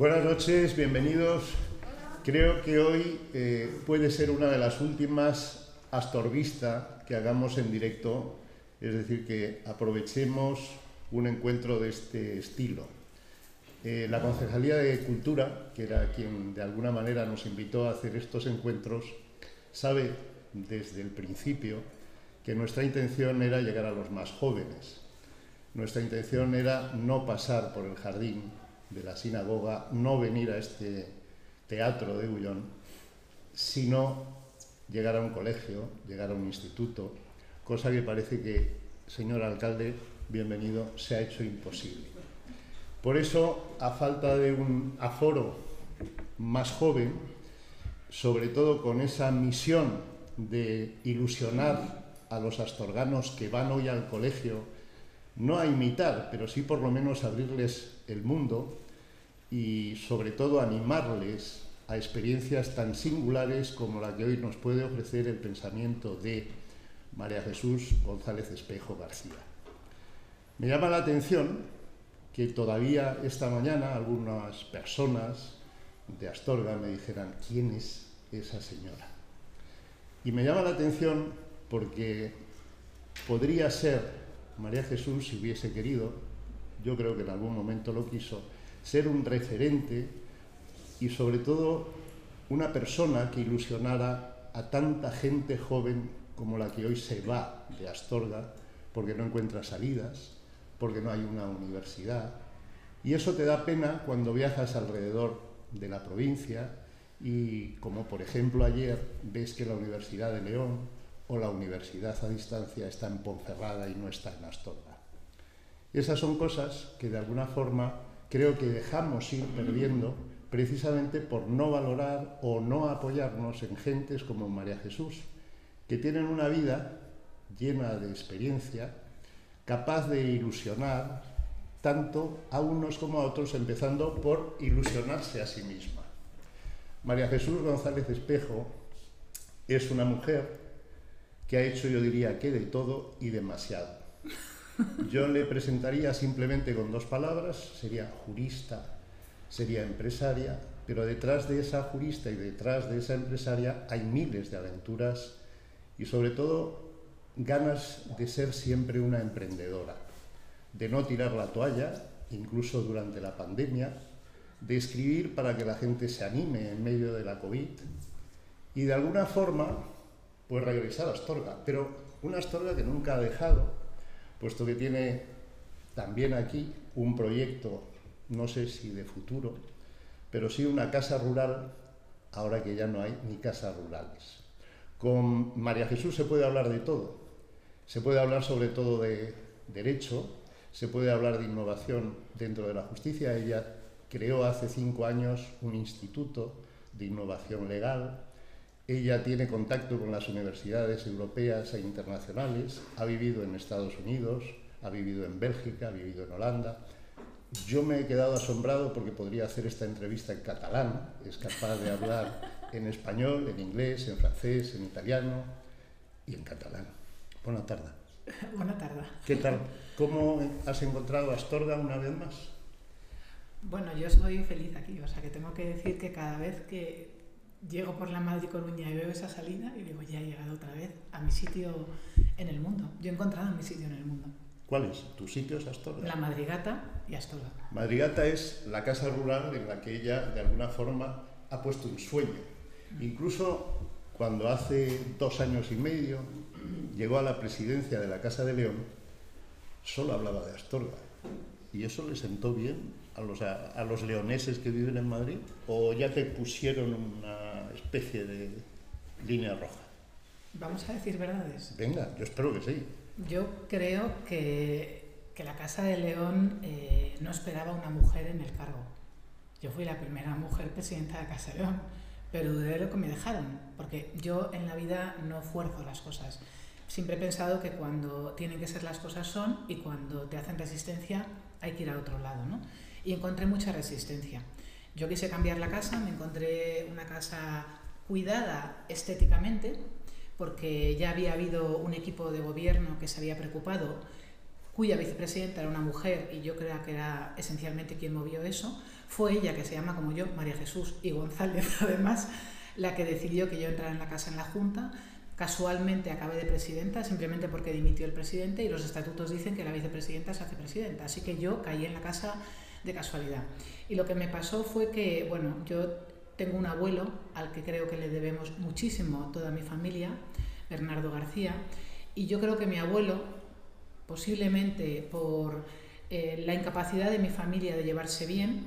Buenas noches, bienvenidos. Creo que hoy eh, puede ser una de las últimas Astorvista que hagamos en directo, es decir, que aprovechemos un encuentro de este estilo. Eh, la Concejalía de Cultura, que era quien de alguna manera nos invitó a hacer estos encuentros, sabe desde el principio que nuestra intención era llegar a los más jóvenes. Nuestra intención era no pasar por el jardín de la sinagoga, no venir a este teatro de Ullón, sino llegar a un colegio, llegar a un instituto, cosa que parece que, señor alcalde, bienvenido, se ha hecho imposible. Por eso, a falta de un aforo más joven, sobre todo con esa misión de ilusionar a los astorganos que van hoy al colegio, no a imitar, pero sí por lo menos abrirles el mundo y sobre todo animarles a experiencias tan singulares como la que hoy nos puede ofrecer el pensamiento de María Jesús González Espejo García. Me llama la atención que todavía esta mañana algunas personas de Astorga me dijeran quién es esa señora. Y me llama la atención porque podría ser María Jesús, si hubiese querido, yo creo que en algún momento lo quiso, ser un referente y sobre todo una persona que ilusionara a tanta gente joven como la que hoy se va de Astorga porque no encuentra salidas, porque no hay una universidad. Y eso te da pena cuando viajas alrededor de la provincia y como por ejemplo ayer ves que la Universidad de León o la universidad a distancia está en Ponferrada y no está en Astorga. Esas son cosas que de alguna forma creo que dejamos ir perdiendo precisamente por no valorar o no apoyarnos en gentes como María Jesús, que tienen una vida llena de experiencia, capaz de ilusionar tanto a unos como a otros, empezando por ilusionarse a sí misma. María Jesús González Espejo es una mujer que ha hecho, yo diría, que de todo y demasiado. Yo le presentaría simplemente con dos palabras, sería jurista, sería empresaria, pero detrás de esa jurista y detrás de esa empresaria hay miles de aventuras y sobre todo ganas de ser siempre una emprendedora, de no tirar la toalla, incluso durante la pandemia, de escribir para que la gente se anime en medio de la COVID y de alguna forma pues regresar a Astorga, pero una Astorga que nunca ha dejado, puesto que tiene también aquí un proyecto, no sé si de futuro, pero sí una casa rural, ahora que ya no hay ni casas rurales. Con María Jesús se puede hablar de todo, se puede hablar sobre todo de derecho, se puede hablar de innovación dentro de la justicia, ella creó hace cinco años un instituto de innovación legal. Ella tiene contacto con las universidades europeas e internacionales, ha vivido en Estados Unidos, ha vivido en Bélgica, ha vivido en Holanda. Yo me he quedado asombrado porque podría hacer esta entrevista en catalán, es capaz de hablar en español, en inglés, en francés, en italiano y en catalán. Buenas tardes. Buenas tardes. ¿Qué tal? ¿Cómo has encontrado Astorga una vez más? Bueno, yo soy feliz aquí, o sea que tengo que decir que cada vez que llego por la Madrid Coruña y veo esa salida y digo, ya he llegado otra vez a mi sitio en el mundo. Yo he encontrado mi sitio en el mundo. ¿Cuál es? ¿Tu sitio es Astorga? La Madrigata y Astorga. Madrigata es la casa rural en la que ella de alguna forma ha puesto un sueño. Incluso cuando hace dos años y medio llegó a la presidencia de la Casa de León, solo hablaba de Astorga. ¿Y eso le sentó bien a los, a, los leoneses que viven en Madrid? ¿O ya te pusieron una especie de línea roja? Vamos a decir verdades. Venga, yo espero que sí. Yo creo que, que la Casa de León eh, no esperaba una mujer en el cargo. Yo fui la primera mujer presidenta de la Casa de León, pero dudé de lo que me dejaron, porque yo en la vida no fuerzo las cosas. Siempre he pensado que cuando tienen que ser las cosas son y cuando te hacen resistencia hay que ir a otro lado, ¿no? Y encontré mucha resistencia. Yo quise cambiar la casa, me encontré una casa cuidada estéticamente, porque ya había habido un equipo de gobierno que se había preocupado, cuya vicepresidenta era una mujer y yo creo que era esencialmente quien movió eso. fue ella, que se llama como yo, María Jesús y González además, la que decidió que yo entrara en la casa en la Junta. Casualmente acabé de presidenta simplemente porque dimitió el presidente y los estatutos dicen que la vicepresidenta se hace presidenta. Así que yo caí en la casa de casualidad. Y lo que me pasó fue que, bueno, yo tengo un abuelo al que creo que le debemos muchísimo toda mi familia, Bernardo García, y yo creo que mi abuelo, posiblemente por eh, la incapacidad de mi familia de llevarse bien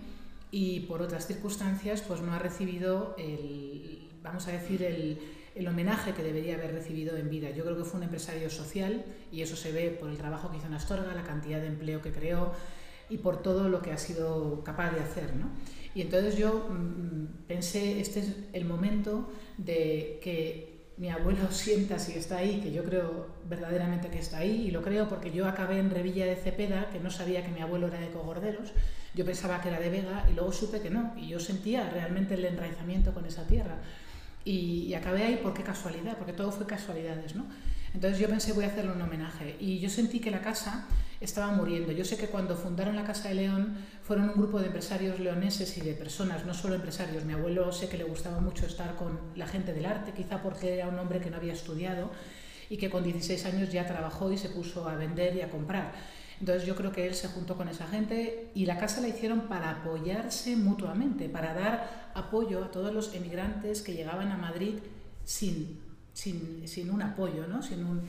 y por otras circunstancias, pues no ha recibido el, vamos a decir, el, el homenaje que debería haber recibido en vida. Yo creo que fue un empresario social y eso se ve por el trabajo que hizo en Astorga, la cantidad de empleo que creó y por todo lo que ha sido capaz de hacer. ¿no? Y entonces yo mm, pensé, este es el momento de que mi abuelo sienta si está ahí, que yo creo verdaderamente que está ahí, y lo creo porque yo acabé en Revilla de Cepeda, que no sabía que mi abuelo era de Cogorderos, yo pensaba que era de Vega y luego supe que no, y yo sentía realmente el enraizamiento con esa tierra. Y, acabé ahí por qué casualidad, porque todo fue casualidades, ¿no? Entonces yo pensé voy a hacerle un homenaje y yo sentí que la casa estaba muriendo. Yo sé que cuando fundaron la Casa de León fueron un grupo de empresarios leoneses y de personas, no solo empresarios. Mi abuelo sé que le gustaba mucho estar con la gente del arte, quizá porque era un hombre que no había estudiado y que con 16 años ya trabajó y se puso a vender y a comprar. Entonces yo creo que él se juntó con esa gente y la casa la hicieron para apoyarse mutuamente, para dar apoyo a todos los emigrantes que llegaban a Madrid sin sin, sin un apoyo, ¿no? Sin un,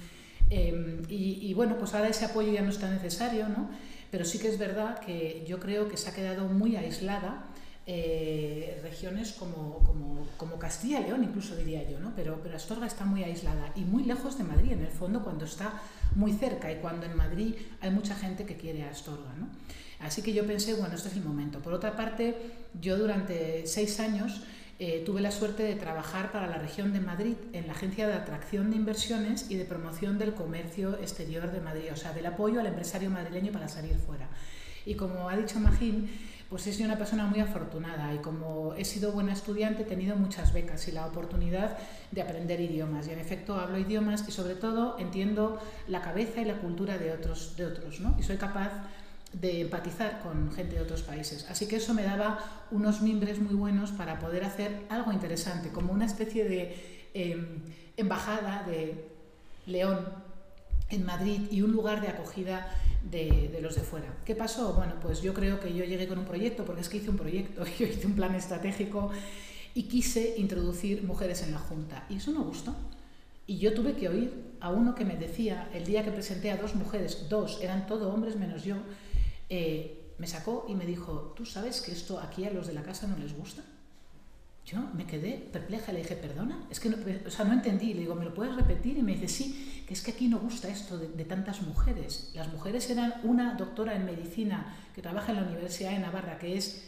eh, y, y, bueno, pues ahora ese apoyo ya no está necesario, ¿no? Pero sí que es verdad que yo creo que se ha quedado muy aislada eh, regiones como, como, como, Castilla y León, incluso diría yo, ¿no? Pero, pero Astorga está muy aislada y muy lejos de Madrid, en el fondo, cuando está muy cerca y cuando en Madrid hay mucha gente que quiere a Astorga, ¿no? Así que yo pensé, bueno, este es el momento. Por otra parte, yo durante seis años eh, tuve la suerte de trabajar para la región de Madrid en la Agencia de Atracción de Inversiones y de Promoción del Comercio Exterior de Madrid, o sea, del apoyo al empresario madrileño para salir fuera. Y como ha dicho Magín, pues he sido una persona muy afortunada y como he sido buena estudiante he tenido muchas becas y la oportunidad de aprender idiomas. Y en efecto hablo idiomas y sobre todo entiendo la cabeza y la cultura de otros, de otros ¿no? Y soy capaz de empatizar con gente de otros países. Así que eso me daba unos mimbres muy buenos para poder hacer algo interesante, como una especie de eh, embajada de León en Madrid y un lugar de acogida de, los de fuera. ¿Qué pasó? Bueno, pues yo creo que yo llegué con un proyecto, porque es que hice un proyecto, yo hice un plan estratégico y quise introducir mujeres en la Junta. Y eso no gustó. Y yo tuve que oír a uno que me decía, el día que presenté a dos mujeres, dos, eran todo hombres menos yo, eh, me sacó y me dijo, ¿tú sabes que esto aquí a los de la casa no les gusta? Yo me quedé perpleja, le dije, perdona, es que no, o sea, no entendí, le digo, ¿me lo puedes repetir? Y me dice, sí, que es que aquí no gusta esto de, tantas mujeres. Las mujeres eran una doctora en medicina que trabaja en la Universidad de Navarra, que es,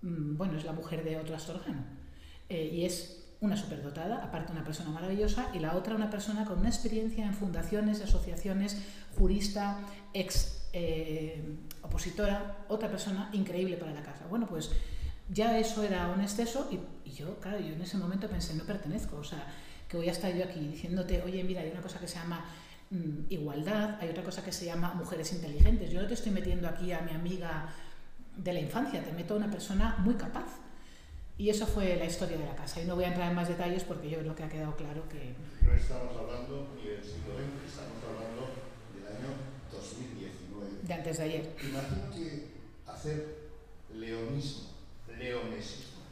mmm, bueno, es la mujer de otro astorgano, eh, y es una superdotada, aparte una persona maravillosa, y la otra una persona con una experiencia en fundaciones, asociaciones, jurista, ex eh, opositora, otra persona increíble para la casa. Bueno, pues ya eso era un exceso y, y, yo, claro, yo en ese momento pensé, no pertenezco, o sea, que voy a estar yo aquí diciéndote, oye, mira, hay una cosa que se llama mmm, igualdad, hay otra cosa que se llama mujeres inteligentes. Yo no te estoy metiendo aquí a mi amiga de la infancia, te meto a una persona muy capaz. Y eso fue la historia de la casa. Y no voy a entrar en más detalles porque yo creo que ha quedado claro que... No estamos hablando ni del siglo XX, estamos hablando del año 2019. De antes de ayer. Imagino que hacer leonismo, leonesismo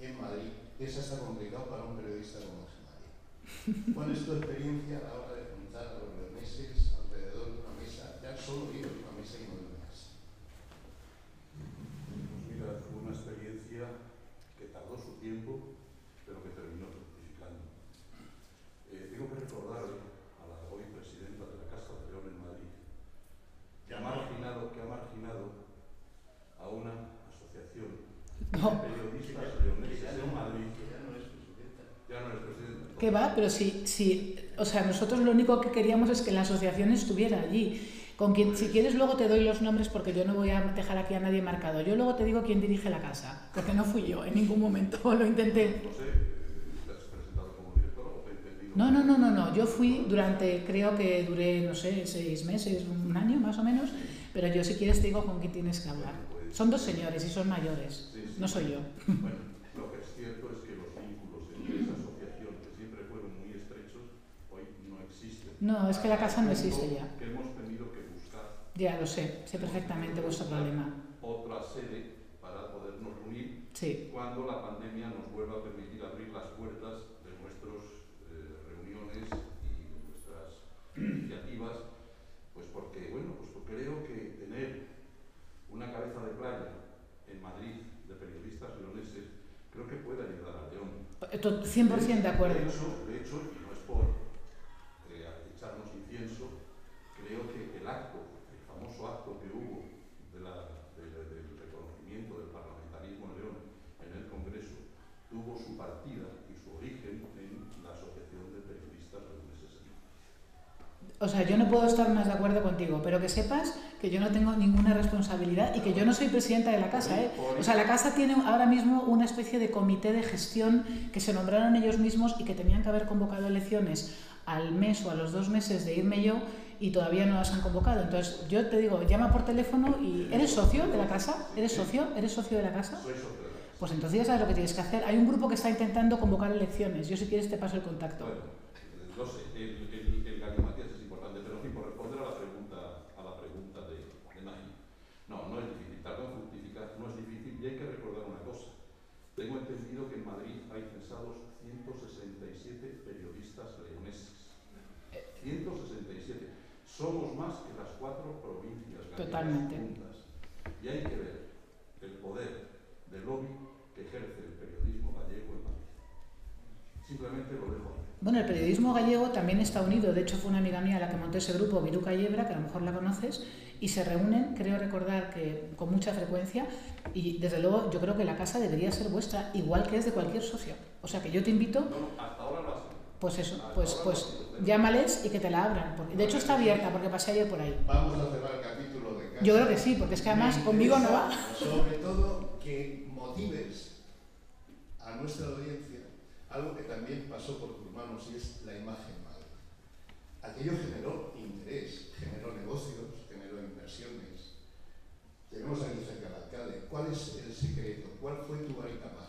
en Madrid es hasta complicado para un periodista como María. ¿Cuál es tu experiencia a la hora de juntar a los leoneses alrededor de una mesa, ya solo ir a una mesa y no de una casa? Pues mira, fue una experiencia que tardó su tiempo, pero que terminó fructificando. Eh, tengo que recordar a la hoy presidenta de la Casa de León en Madrid, que ha marginado, que ha marginado a una asociación No. de periodistas leoneses en Madrid. Ya no es presidenta. Ya no es ¿Qué va? Pero si, si, o sea, nosotros lo único que queríamos es que la asociación estuviera allí. Con quien, si quieres luego te doy los nombres porque yo no voy a dejar aquí a nadie marcado. Yo luego te digo quién dirige la casa, porque no fui yo en ningún momento, lo intenté. No, no, no, no, no. Yo fui durante, creo que duré, no sé, seis meses, un año más o menos, pero yo si quieres te digo con quién tienes que hablar. Son dos señores y son mayores. No soy yo. Bueno, lo que es cierto es que los vínculos entre esa asociación, que siempre fueron muy estrechos, hoy no existen. No, es que la casa no existe ya. Que hemos tenido que buscar. Ya lo sé, sé perfectamente vuestro problema. Otra sede para podernos reunir sí. cuando la pandemia nos vuelva a permitir abrir las puertas de nuestras eh, reuniones y de nuestras iniciativas, pues porque, bueno, pues porque creo que tener una cabeza de playa en Madrid de periodistas leoneses creo que puede ayudar a León. 100% de acuerdo. De hecho, de hecho, y no es por eh, echarnos incienso, creo que el acto, el famoso acto que hubo de la, de, de, del reconocimiento del parlamentarismo en León en el Congreso tuvo su partida y su origen en la Asociación de Periodistas Leoneses. O sea, yo no puedo estar más de acuerdo contigo, pero que sepas que yo no tengo ninguna responsabilidad y que yo no soy presidenta de la casa. ¿eh? O sea, la casa tiene ahora mismo una especie de comité de gestión que se nombraron ellos mismos y que tenían que haber convocado elecciones al mes o a los dos meses de irme yo y todavía no las han convocado. Entonces, yo te digo, llama por teléfono y ¿eres socio de la casa? ¿Eres socio? ¿Eres socio de la casa? Soy socio. Pues entonces ya sabes lo que tienes que hacer. Hay un grupo que está intentando convocar elecciones. Yo si quieres te paso el contacto. Bueno, no sé, el, el, el galimatías es importante, pero en fin, por responder a la pregunta, a la pregunta de, de Nay. No, no es difícil, tardó en fructificar, no es difícil y hay que recordar una cosa. Tengo entendido que en Madrid hay censados 167 periodistas leoneses. 167. Somos más que las cuatro provincias Totalmente. juntas. Y hay que ver el poder del lobby que ejerce el periodismo gallego en Madrid. Simplemente lo dejo. Bueno, el periodismo gallego también está unido, de hecho fue una amiga mía la que montó ese grupo, Viruca Yebra, que a lo mejor la conoces, y se reúnen, creo recordar que con mucha frecuencia, y desde luego yo creo que la casa debería ser vuestra, igual que es de cualquier socio. O sea que yo te invito... No, hasta ahora lo hacen. Pues eso, pues, pues llámales y que te la abran. Porque, de hecho está abierta porque pasé ayer por ahí. Vamos a cerrar el capítulo. Yo creo que sí, porque es que además conmigo no va. Sobre todo que motives a nuestra audiencia algo que también pasó por tus manos y es la imagen madre. Aquello generó interés, generó negocios, generó inversiones. Tenemos aquí cerca al alcalde. ¿Cuál es el secreto? ¿Cuál fue tu varita mágica?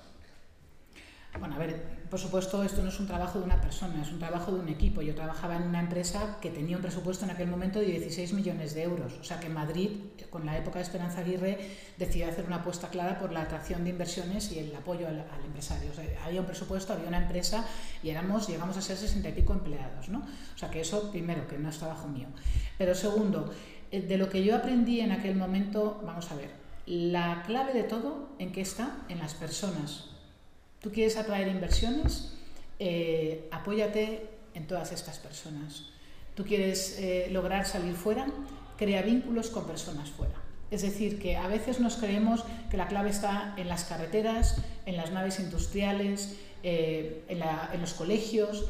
Bueno, a ver, por supuesto, esto no es un trabajo de una persona, es un trabajo de un equipo. Yo trabajaba en una empresa que tenía un presupuesto en aquel momento de 16 millones de euros. O sea que Madrid, con la época de Esperanza Aguirre, decidió hacer una apuesta clara por la atracción de inversiones y el apoyo al, al empresario. O sea, había un presupuesto, había una empresa y éramos, llegamos a ser 60 y pico empleados. ¿no? O sea que eso, primero, que no es trabajo mío. Pero segundo, eh, de lo que yo aprendí en aquel momento, vamos a ver, la clave de todo, ¿en qué está? En las personas. Tú quieres atraer inversiones, eh, apóyate en todas estas personas. Tú quieres eh, lograr salir fuera, crea vínculos con personas fuera. Es decir, que a veces nos creemos que la clave está en las carreteras, en las naves industriales, eh, en, en los colegios,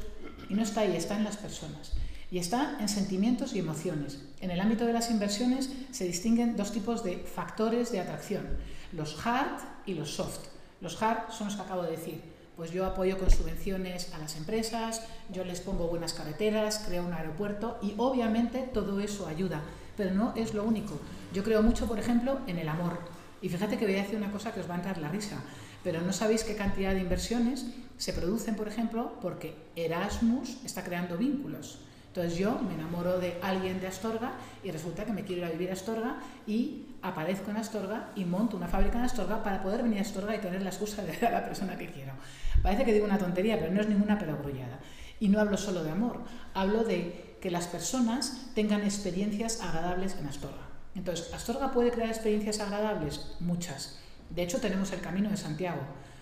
y no está ahí, está en las personas. Y está en sentimientos y emociones. En el ámbito de las inversiones se distinguen dos tipos de factores de atracción, los hard y los soft. Los hard son los que acabo de decir. Pues yo apoyo con subvenciones a las empresas, yo les pongo buenas carreteras, creo un aeropuerto y obviamente todo eso ayuda, pero no es lo único. Yo creo mucho, por ejemplo, en el amor. Y fíjate que voy a decir una cosa que os va a entrar la risa, pero no sabéis qué cantidad de inversiones se producen, por ejemplo, porque Erasmus está creando vínculos. Entonces yo me enamoro de alguien de Astorga y resulta que me quiero ir a vivir a Astorga y aparezco en Astorga y monto una fábrica en Astorga para poder venir a Astorga y tener la excusa de ver a la persona que quiero. Parece que digo una tontería, pero no es ninguna perogrullada. Y no hablo solo de amor, hablo de que las personas tengan experiencias agradables en Astorga. Entonces, ¿Astorga puede crear experiencias agradables? Muchas. De hecho, tenemos el Camino de Santiago.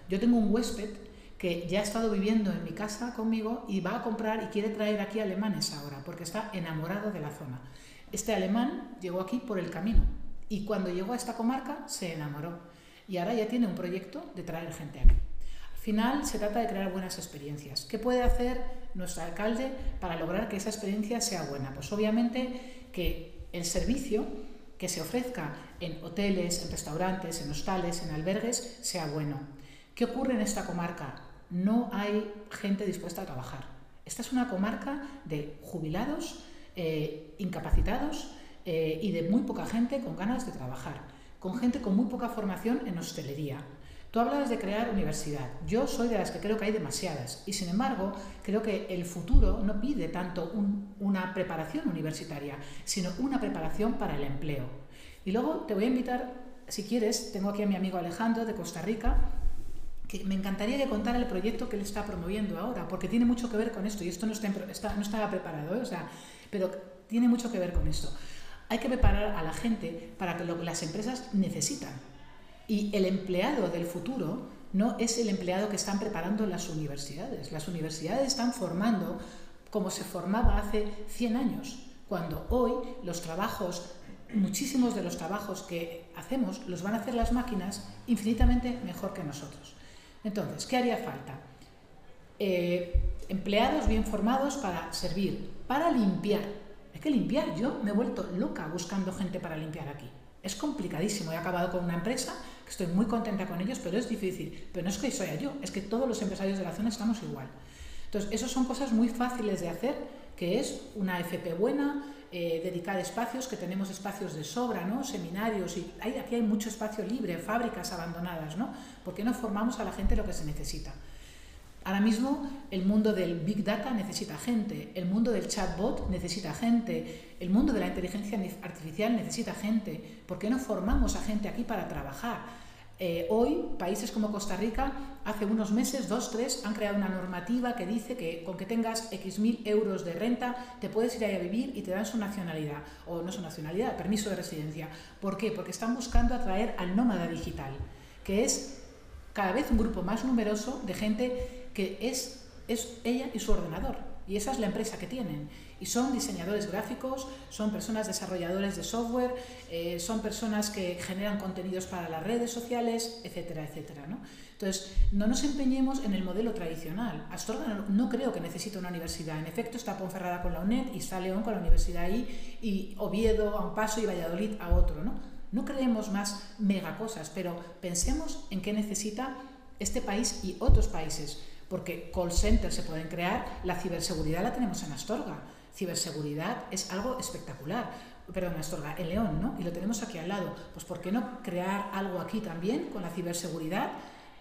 Yo tengo un huésped que ya ha estado viviendo en mi casa conmigo y va a comprar y quiere traer aquí alemanes ahora, porque está enamorado de la zona. Este alemán llegó aquí por el camino y cuando llegó a esta comarca se enamoró y ahora ya tiene un proyecto de traer gente aquí. Al final se trata de crear buenas experiencias. ¿Qué puede hacer nuestro alcalde para lograr que esa experiencia sea buena? Pues obviamente que el servicio que se ofrezca en hoteles, en restaurantes, en hostales, en albergues, sea bueno. ¿Qué ocurre en esta comarca? No hay gente dispuesta a trabajar. Esta es una comarca de jubilados, eh, incapacitados eh, y de muy poca gente con ganas de trabajar, con gente con muy poca formación en hostelería. Tú hablabas de crear universidad. Yo soy de las que creo que hay demasiadas y sin embargo creo que el futuro no pide tanto una preparación universitaria, sino una preparación para el empleo. Y luego te voy a invitar, si quieres, tengo aquí a mi amigo Alejandro de Costa Rica, que me encantaría que contara el proyecto que él está promoviendo ahora, porque tiene mucho que ver con esto y esto no, está, no estaba preparado, ¿eh? o sea, pero tiene mucho que ver con esto. Hay que preparar a la gente para lo que las empresas necesitan. Y el empleado del futuro no es el empleado que están preparando las universidades. Las universidades están formando como se formaba hace 100 años, cuando hoy los trabajos, muchísimos de los trabajos que hacemos, los van a hacer las máquinas infinitamente mejor que nosotros. Entonces, ¿qué haría falta? Eh, empleados bien formados para servir, para limpiar. Hay que limpiar. Yo me he vuelto loca buscando gente para limpiar aquí. Es complicadísimo. He acabado con una empresa que estoy muy contenta con ellos, pero es difícil. Pero no es que soy yo, es que todos los empresarios de la zona estamos igual. Entonces, esas son cosas muy fáciles de hacer, que es una FP buena, eh, dedicar espacios, que tenemos espacios de sobra, ¿no? seminarios, y aquí hay mucho espacio libre, fábricas abandonadas, ¿no? ¿Por qué no formamos a la gente lo que se necesita? Ahora mismo el mundo del Big Data necesita gente, el mundo del chatbot necesita gente, el mundo de la inteligencia artificial necesita gente. ¿Por qué no formamos a gente aquí para trabajar? Eh, hoy, países como Costa Rica, hace unos meses, dos, tres, han creado una normativa que dice que con que tengas X mil euros de renta, te puedes ir ahí a vivir y te dan su nacionalidad, o no su nacionalidad, permiso de residencia. ¿Por qué? Porque están buscando atraer al nómada digital, que es cada vez un grupo más numeroso de gente que es, es ella y su ordenador. Y esa es la empresa que tienen. Y son diseñadores gráficos, son personas desarrolladores de software, eh, son personas que generan contenidos para las redes sociales, etcétera, etcétera. ¿no? Entonces, no nos empeñemos en el modelo tradicional. Astorga no, creo que necesite una universidad. En efecto, está Ponferrada con la UNED y está León con la universidad ahí, y Oviedo a un paso y Valladolid a otro. No, no creemos más mega cosas, pero pensemos en qué necesita este país y otros países porque call centers se pueden crear, la ciberseguridad la tenemos en Astorga. Ciberseguridad es algo espectacular. Perdón, Astorga, en León, ¿no? Y lo tenemos aquí al lado. Pues ¿por qué no crear algo aquí también con la ciberseguridad?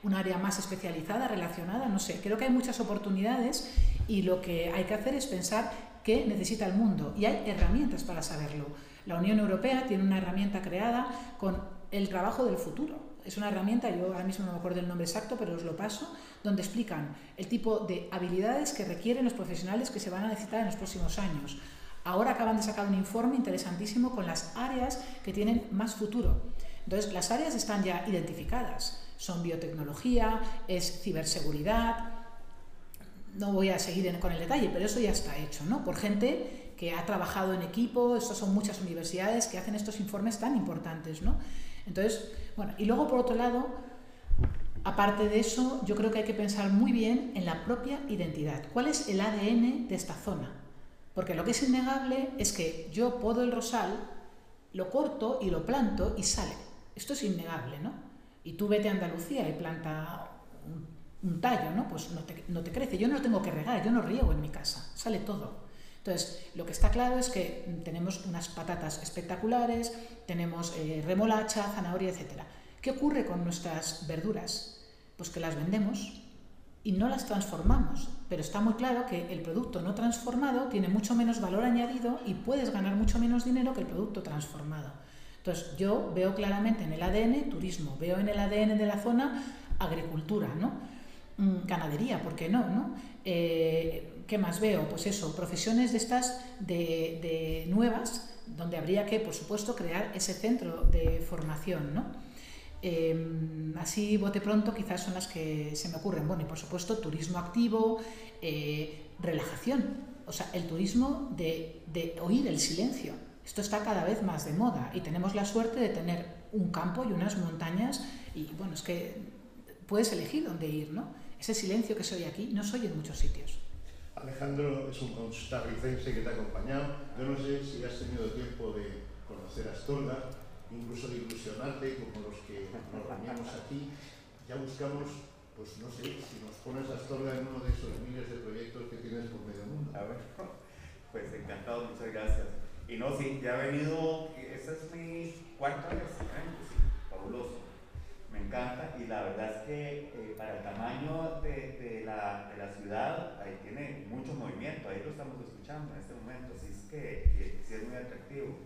Un área más especializada, relacionada, no sé. Creo que hay muchas oportunidades y lo que hay que hacer es pensar qué necesita el mundo. Y hay herramientas para saberlo. La Unión Europea tiene una herramienta creada con el trabajo del futuro es una herramienta, yo ahora mismo no me acuerdo el nombre exacto, pero os lo paso, donde explican el tipo de habilidades que requieren los profesionales que se van a necesitar en los próximos años. Ahora acaban de sacar un informe interesantísimo con las áreas que tienen más futuro. Entonces, las áreas están ya identificadas. Son biotecnología, es ciberseguridad. No voy a seguir con el detalle, pero eso ya está hecho, ¿no? Por gente que ha trabajado en equipo, estas son muchas universidades que hacen estos informes tan importantes, ¿no? Entonces, bueno, y luego por otro lado, aparte de eso, yo creo que hay que pensar muy bien en la propia identidad. ¿Cuál es el ADN de esta zona? Porque lo que es innegable es que yo puedo el rosal, lo corto y lo planto y sale. Esto es innegable, ¿no? Y tú vete a Andalucía y planta un, tallo, ¿no? Pues no te, no te, crece. Yo no lo tengo que regar, yo no riego en mi casa, sale todo. Entonces, lo que está claro es que tenemos unas patatas espectaculares, tenemos eh, remolacha, zanahoria, etc. ¿Qué ocurre con nuestras verduras? Pues que las vendemos y no las transformamos, pero está muy claro que el producto no transformado tiene mucho menos valor añadido y puedes ganar mucho menos dinero que el producto transformado. Entonces, yo veo claramente en el ADN turismo, veo en el ADN de la zona agricultura, ¿no? Mm, ganadería, ¿por qué no? no? Eh, ¿Qué más veo? Pues eso, profesiones de estas de, nuevas, donde habría que, por supuesto, crear ese centro de formación, ¿no? Em, así, bote pronto, quizás son las que se me ocurren. Bueno, y por supuesto, turismo activo, eh, relajación. O sea, el turismo de, de oír el silencio. Esto está cada vez más de moda y tenemos la suerte de tener un campo y unas montañas y, bueno, es que puedes elegir dónde ir, ¿no? Ese silencio que soy aquí no soy en muchos sitios. Alejandro es un costarricense que te ha acompañado. Yo no sé si has tenido tiempo de conocer Astorga, incluso de ilusionarte como los que nos reunimos aquí. Ya buscamos, pues no sé, si nos pones Astorga en uno de esos miles de proyectos que tienes por medio mundo. A ver, pues encantado, muchas gracias. Y no, sí, ya he venido, esta es mi cuarta vez, ¿eh? fabuloso. Me encanta y la verdad es que eh, para el tamaño de, la, ciudad ahí tiene mucho movimiento, ahí lo estamos escuchando en este momento, así es que, que sí es muy atractivo.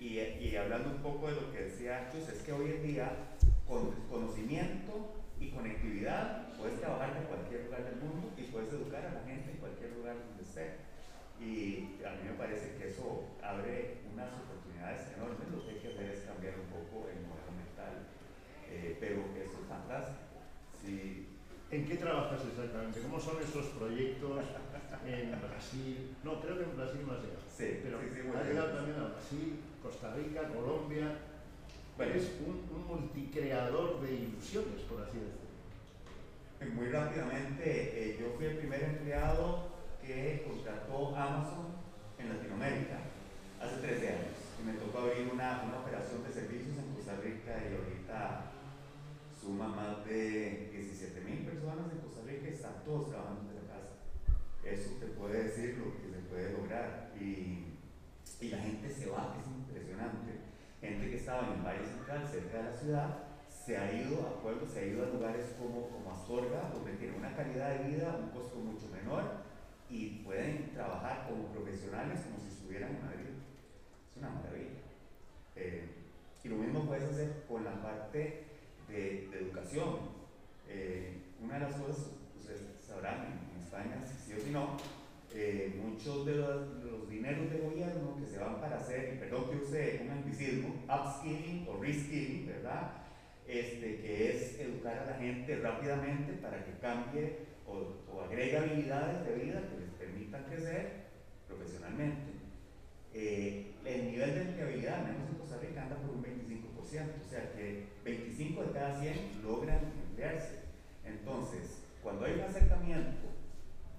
Y, y, hablando un poco de lo que decía Chus, es que hoy en día con conocimiento y conectividad puedes trabajar en cualquier lugar del mundo y puedes educar a la gente en cualquier lugar donde esté. Y a mí me parece que eso abre unas oportunidades enormes, lo que hay que hacer es cambiar un poco el modelo mental eh, pero eso es fantástico. Sí. ¿En qué trabajas exactamente? ¿Cómo son estos proyectos en Brasil? No, creo que en Brasil no has llegado. Sí, pero sí, sí, has llegado también a Brasil, Costa Rica, Colombia. Bueno, Eres un, un, multicreador de ilusiones, por así decirlo. Muy rápidamente, eh, yo fui el primer empleado que contrató Amazon en Latinoamérica hace 13 años. Y me tocó abrir una, una operación de servicios en Costa Rica y ahorita suma más de 17 mil personas en Costa Rica y están todos trabajando desde casa. Eso te puede decir lo que se puede lograr. Y, y la gente se va, es impresionante. Gente que estaba en el Valle Central, cerca de la ciudad, se ha ido a pueblos, se ha ido a lugares como, como Astorga, donde tiene una calidad de vida, un costo mucho menor y pueden trabajar como profesionales como si estuvieran en Madrid. Es una maravilla. Eh, y lo mismo puedes hacer con la parte de, de educación. Eh, una de las cosas, ustedes sabrán en, España, si sí o si no, eh, muchos de los, los, dineros de gobierno que se van para hacer, perdón que use un anglicismo, upskilling o reskilling, ¿verdad? Este, que es educar a la gente rápidamente para que cambie o, agregue habilidades de vida que les permitan crecer profesionalmente. Eh, el nivel de empleabilidad, menos en Costa Rica, anda por un 25%, o sea que 25 de cada 100 logran emplearse. Entonces, cuando hay un acercamiento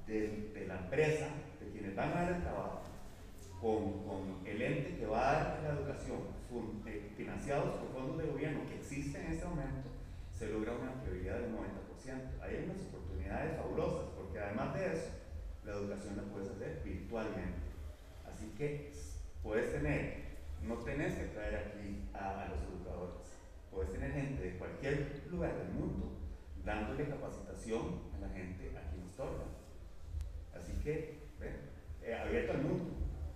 de, de la empresa, de quienes van a dar el trabajo, con, con, el ente que va a dar la educación, eh, financiados por fondos de gobierno que existen en este momento, se logra una empleabilidad del 90%. Ahí hay unas oportunidades fabulosas, porque además de eso, la educación la puedes hacer virtualmente. Así que puedes tener, no tenés que traer aquí a, a, los educadores, puedes tener gente de cualquier lugar del mundo dándole capacitación a la gente aquí en Astorga. Así que, ven, eh, abierto al mundo.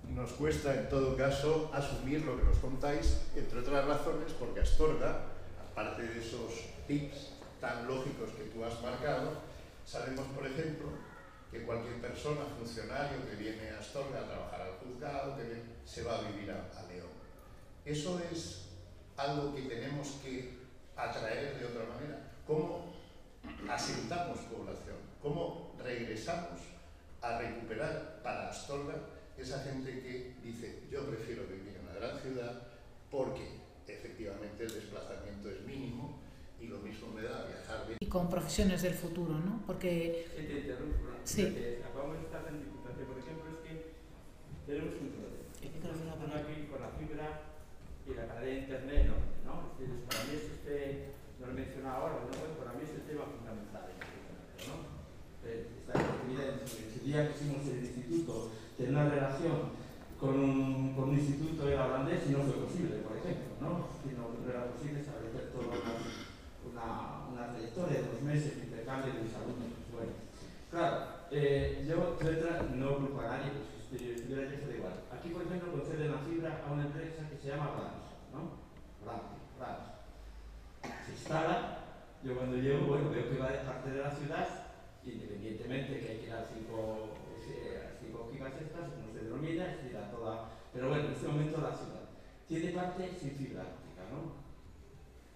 Nos cuesta en todo caso asumir lo que nos contáis, entre otras razones, porque Astorga, aparte de esos tips tan lógicos que tú has marcado, sabemos, por ejemplo, que cualquier persona, funcionario que viene a Astorga a trabajar al juzgado, que se va a vivir a, a, León. Eso es algo que tenemos que atraer de otra manera. ¿Cómo asentamos población? ¿Cómo regresamos a recuperar para Astorga esa gente que dice yo prefiero vivir en una gran ciudad porque efectivamente el desplazamiento es mínimo y lo mismo me da viajar de... Y con profesiones del futuro, ¿no? Porque... Sí, te interrumpo. Sí. Acabamos de estar en Diputación, por ejemplo, es que tenemos un problema. Uno aquí con la fibra y la cadena de internet, ¿no? ¿no? Es decir, para mí es este, no lo he mencionado ahora, ¿no? para mí es el tema fundamental. ¿no? Esta oportunidad, el día que hicimos el instituto, tener una relación con un, con un instituto holandés y no fue posible, por ejemplo, ¿no? Si no, no era posible una, una, una trayectoria de dos meses de intercambio de mis alumnos. Bueno, claro, yo, yo no culpo a nadie, pues si estuviera yo igual. Aquí, por ejemplo, conceden la fibra a una empresa que se llama Rams, ¿no? Rams. Se instala, yo cuando llego, bueno, veo que va de parte de la ciudad, independientemente que hay que dar 5 gigas estas, como se denomina, es decir, a toda... Pero bueno, en este momento la ciudad. Tiene parte sin fibra óptica, ¿no?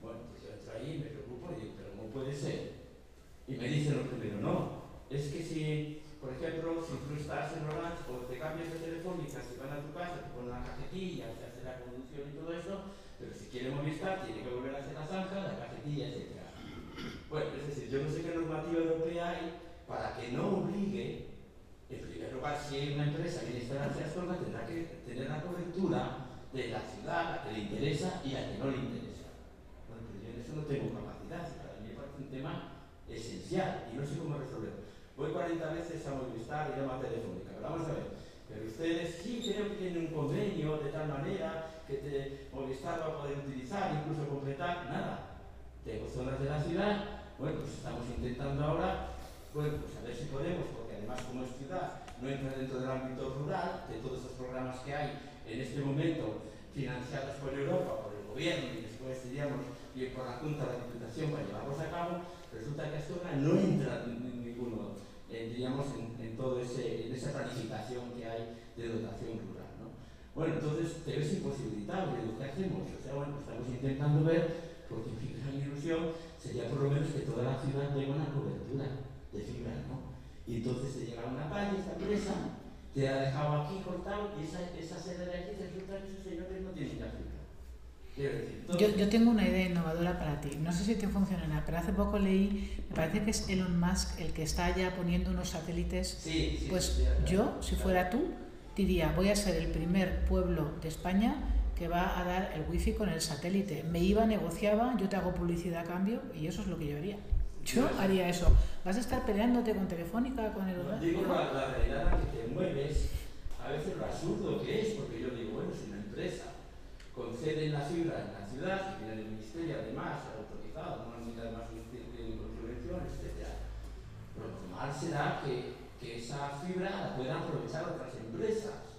Bueno, pues ahí, me preocupo y digo, pero ¿cómo puede ser? Y me dicen lo primero, no, es que si, por ejemplo, si tú estás en Orange o te cambias de telefónica, si van a tu casa, te ponen la cajetilla, se hace la conducción y todo eso, pero si quiere Movistar, tiene que volver a hacer la zanja, la cajetilla, etc. Bueno, es decir, yo no sé qué normativa europea hay para que no obligue, en primer lugar, si hay una empresa que instalarse a Astorga, tendrá que tener la cobertura de la ciudad, a que le interesa y a que no le interesa. No tengo capacidad, para mí me parece un tema esencial y no sé cómo resolverlo. Voy 40 veces a Movistar y llamo a Telefónica, pero vamos a ver. Pero ustedes sí creo que tienen un convenio de tal manera que te, Movistar va a poder utilizar, incluso completar, nada. tengo zonas de la ciudad, bueno, pues estamos intentando ahora, bueno, pues a ver si podemos, porque además como es ciudad, no entra dentro del ámbito rural, de todos esos programas que hay en este momento financiados por Europa, por el gobierno y después, diríamos, y por la Junta de la Diputación para llevarlos a cabo, resulta que Astorga no entra en ninguno, eh, diríamos, en, en todo ese, en esa planificación que hay de dotación rural. ¿no? Bueno, entonces te ves imposibilitado, ¿y ¿qué hacemos? O sea, bueno, estamos intentando ver, porque mi gran ilusión sería por lo menos que toda la ciudad tenga una cobertura de fibra, ¿no? Y entonces te llega una calle, esta empresa, te ha dejado aquí cortado y esa, esa sede de aquí resulta que esos señores no tienen ya fibra. Yo, yo, tengo una idea innovadora para ti. No sé si te funcionará, pero hace poco leí, me parece que es Elon Musk el que está ya poniendo unos satélites. Sí, sí, pues sí, sí, yo, si fuera tú, diría, voy a ser el primer pueblo de España que va a dar el wifi con el satélite. Me iba, negociaba, yo te hago publicidad a cambio y eso es lo que yo haría. Yo haría eso. ¿Vas a estar peleándote con Telefónica, con el... Digo, la, la realidad que te mueves, a veces lo absurdo que es, porque yo digo, bueno, si una empresa conceden la fibra en la ciudad, que el ministerio además autorizado, no necesita además un subvención, etc. Lo normal será que, que esa fibra la puedan aprovechar otras empresas.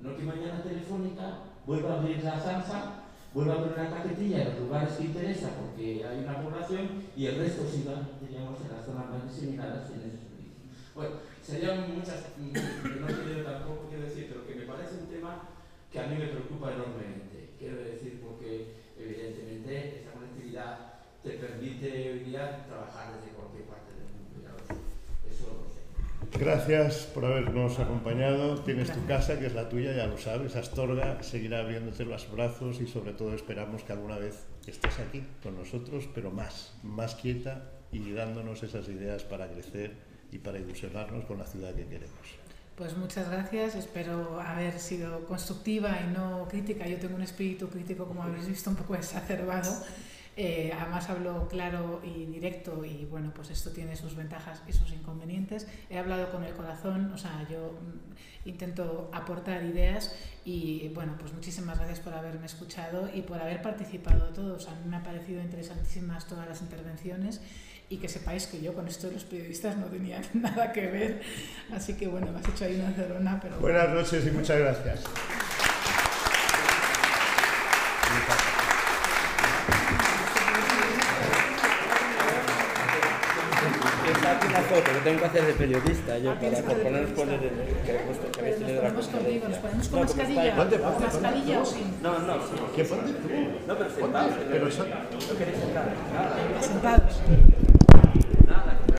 No que mañana Telefónica vuelva a abrir la zanja, vuelva a poner una cajetilla en los lugares que interesa porque hay una población y el resto siga, diríamos, en las zonas más diseminadas en ese servicio. Bueno, serían muchas, que no quiero tampoco quiero decir, pero que me parece un tema que a mí me preocupa enormemente quiero decir porque evidentemente esa conectividad te permite hoy día trabajar desde cualquier parte del mundo. Eso lo sé. Gracias por habernos acompañado. Tienes tu casa, que es la tuya, ya lo sabes. Astorga seguirá abriéndote los brazos y sobre todo esperamos que alguna vez estés aquí con nosotros, pero más, más quieta y dándonos esas ideas para crecer y para ilusionarnos con la ciudad que queremos. Pues muchas gracias, espero haber sido constructiva y no crítica. Yo tengo un espíritu crítico, como habéis visto, un poco exacerbado. Eh, además hablo claro y directo y bueno, pues esto tiene sus ventajas y sus inconvenientes. He hablado con el corazón, o sea, yo mm, intento aportar ideas y bueno, pues muchísimas gracias por haberme escuchado y por haber participado todos. A mí me ha parecido interesantísimas todas las intervenciones y que sepáis que yo con esto de los periodistas no tenía nada que ver. Así que bueno, me has hecho ahí una cerona, pero... Buenas noches y muchas gracias. Aquí una foto que tengo que hacer de periodista yo para por ponernos por el que habéis tenido la Nos contigo, nos ponemos con No, como mascarilla, estáis- Ponte, con ponte, mascarilla o sin. No, no, ¿Qué ponte tú? no, pero Ponte, sentados. pero son- No queréis sentar. Sentados.